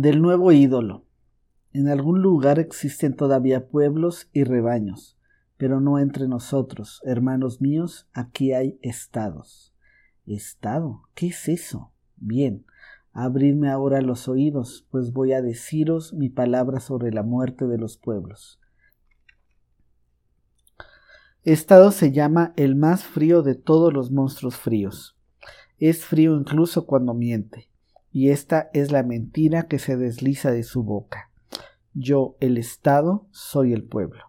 Del nuevo ídolo. En algún lugar existen todavía pueblos y rebaños, pero no entre nosotros, hermanos míos, aquí hay estados. ¿Estado? ¿Qué es eso? Bien, abridme ahora los oídos, pues voy a deciros mi palabra sobre la muerte de los pueblos. Estado se llama el más frío de todos los monstruos fríos. Es frío incluso cuando miente, y esta es la mentira que se desliza de su boca. Yo, el Estado, soy el pueblo.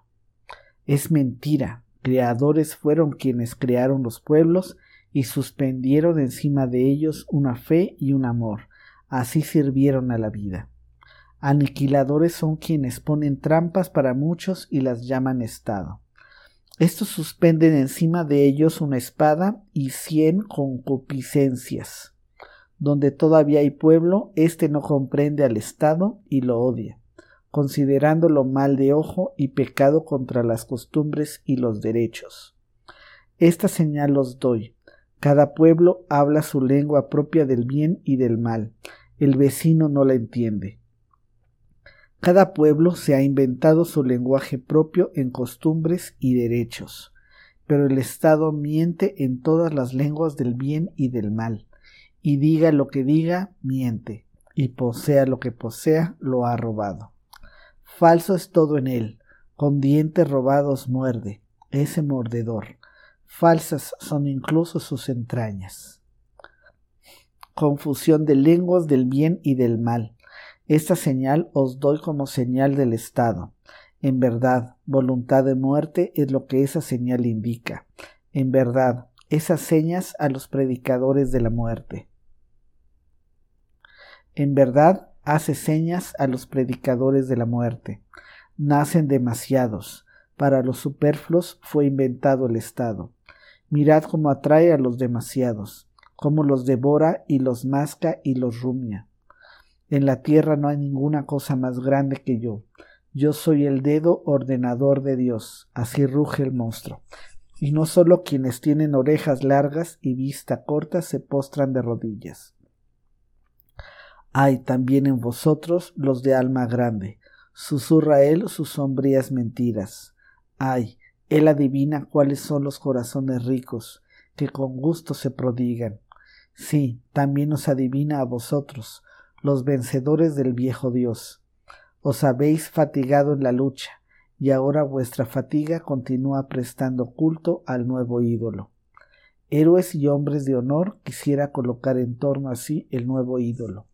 Es mentira. Creadores fueron quienes crearon los pueblos y suspendieron encima de ellos una fe y un amor. Así sirvieron a la vida. Aniquiladores son quienes ponen trampas para muchos y las llaman Estado. Estos suspenden encima de ellos una espada y cien concupiscencias. Donde todavía hay pueblo, éste no comprende al Estado y lo odia, considerándolo mal de ojo y pecado contra las costumbres y los derechos. Esta señal os doy. Cada pueblo habla su lengua propia del bien y del mal. El vecino no la entiende. Cada pueblo se ha inventado su lenguaje propio en costumbres y derechos, pero el Estado miente en todas las lenguas del bien y del mal, y diga lo que diga, miente, y posea lo que posea, lo ha robado. Falso es todo en él, con dientes robados muerde, ese mordedor. Falsas son incluso sus entrañas. Confusión de lenguas del bien y del mal esta señal os doy como señal del Estado. En verdad, voluntad de muerte es lo que esa señal indica. En verdad, esas señas a los predicadores de la muerte. En verdad, hace señas a los predicadores de la muerte. Nacen demasiados. Para los superfluos fue inventado el Estado. Mirad cómo atrae a los demasiados, cómo los devora y los masca y los rumia. En la tierra no hay ninguna cosa más grande que yo. Yo soy el dedo ordenador de Dios. Así ruge el monstruo. Y no solo quienes tienen orejas largas y vista corta se postran de rodillas. Hay también en vosotros los de alma grande. Susurra él sus sombrías mentiras. Ay, él adivina cuáles son los corazones ricos, que con gusto se prodigan. Sí, también os adivina a vosotros, los vencedores del viejo Dios. Os habéis fatigado en la lucha, y ahora vuestra fatiga continúa prestando culto al nuevo ídolo. Héroes y hombres de honor quisiera colocar en torno a sí el nuevo ídolo.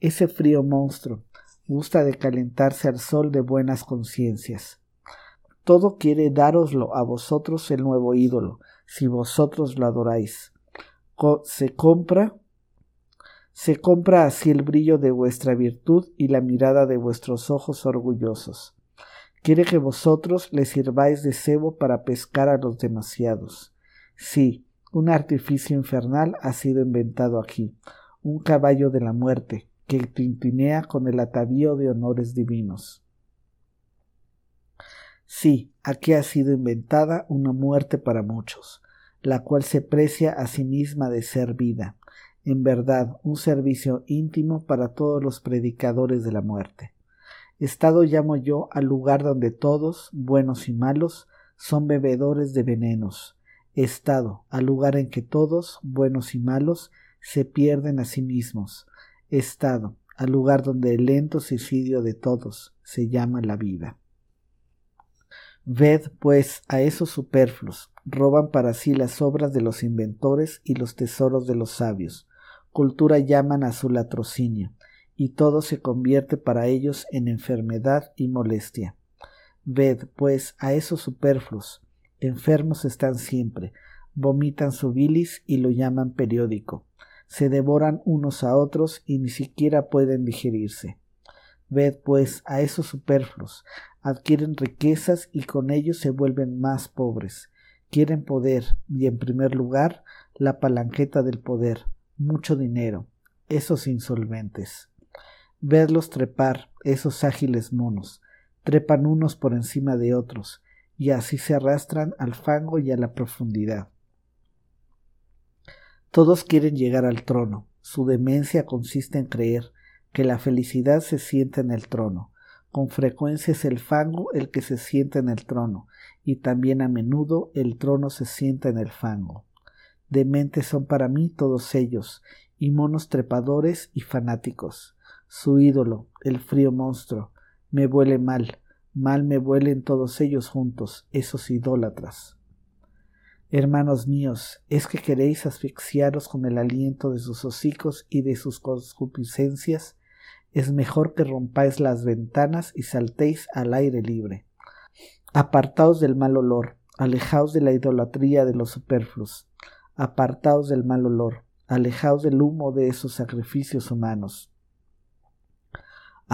Ese frío monstruo gusta de calentarse al sol de buenas conciencias. Todo quiere dároslo a vosotros el nuevo ídolo, si vosotros lo adoráis. se compra se compra así el brillo de vuestra virtud y la mirada de vuestros ojos orgullosos. Quiere que vosotros le sirváis de cebo para pescar a los demasiados. Sí, un artificio infernal ha sido inventado aquí, un caballo de la muerte, que tintinea con el atavío de honores divinos. Sí, aquí ha sido inventada una muerte para muchos, la cual se precia a sí misma de ser vida, en verdad un servicio íntimo para todos los predicadores de la muerte. Estado llamo yo al lugar donde todos, buenos y malos, son bebedores de venenos. Estado al lugar en que todos, buenos y malos, se pierden a sí mismos. Estado al lugar donde el lento suicidio de todos se llama la vida. Ved, pues, a esos superfluos, roban para sí las obras de los inventores y los tesoros de los sabios, cultura llaman a su latrocinio, y todo se convierte para ellos en enfermedad y molestia. Ved, pues, a esos superfluos, enfermos están siempre, vomitan su bilis y lo llaman periódico, se devoran unos a otros y ni siquiera pueden digerirse. Ved, pues, a esos superfluos, adquieren riquezas y con ellos se vuelven más pobres, quieren poder y, en primer lugar, la palanqueta del poder, mucho dinero, esos insolventes. Vedlos trepar, esos ágiles monos, trepan unos por encima de otros, y así se arrastran al fango y a la profundidad. Todos quieren llegar al trono, su demencia consiste en creer que la felicidad se sienta en el trono. Con frecuencia es el fango el que se sienta en el trono, y también a menudo el trono se sienta en el fango. Dementes son para mí todos ellos, y monos trepadores y fanáticos. Su ídolo, el frío monstruo, me huele mal, mal me huelen todos ellos juntos, esos idólatras. Hermanos míos, ¿es que queréis asfixiaros con el aliento de sus hocicos y de sus concupiscencias? Es mejor que rompáis las ventanas y saltéis al aire libre. Apartaos del mal olor, alejaos de la idolatría de los superfluos, apartaos del mal olor, alejaos del humo de esos sacrificios humanos.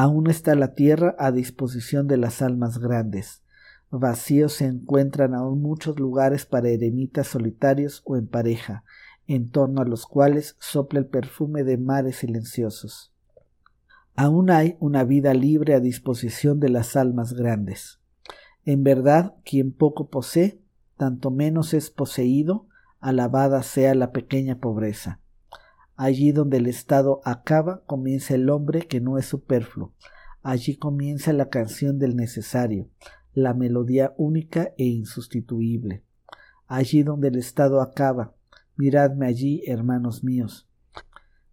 Aún está la tierra a disposición de las almas grandes, Vacíos se encuentran aún muchos lugares para eremitas solitarios o en pareja, en torno a los cuales sopla el perfume de mares silenciosos. Aún hay una vida libre a disposición de las almas grandes. En verdad, quien poco posee, tanto menos es poseído, alabada sea la pequeña pobreza. Allí donde el Estado acaba, comienza el hombre que no es superfluo. Allí comienza la canción del necesario, la melodía única e insustituible. Allí donde el Estado acaba, miradme allí, hermanos míos.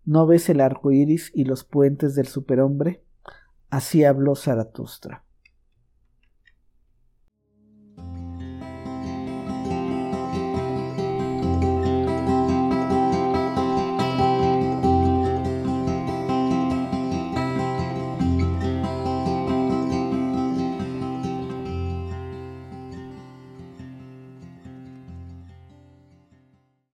¿No ves el arco iris y los puentes del superhombre? Así habló Zaratustra.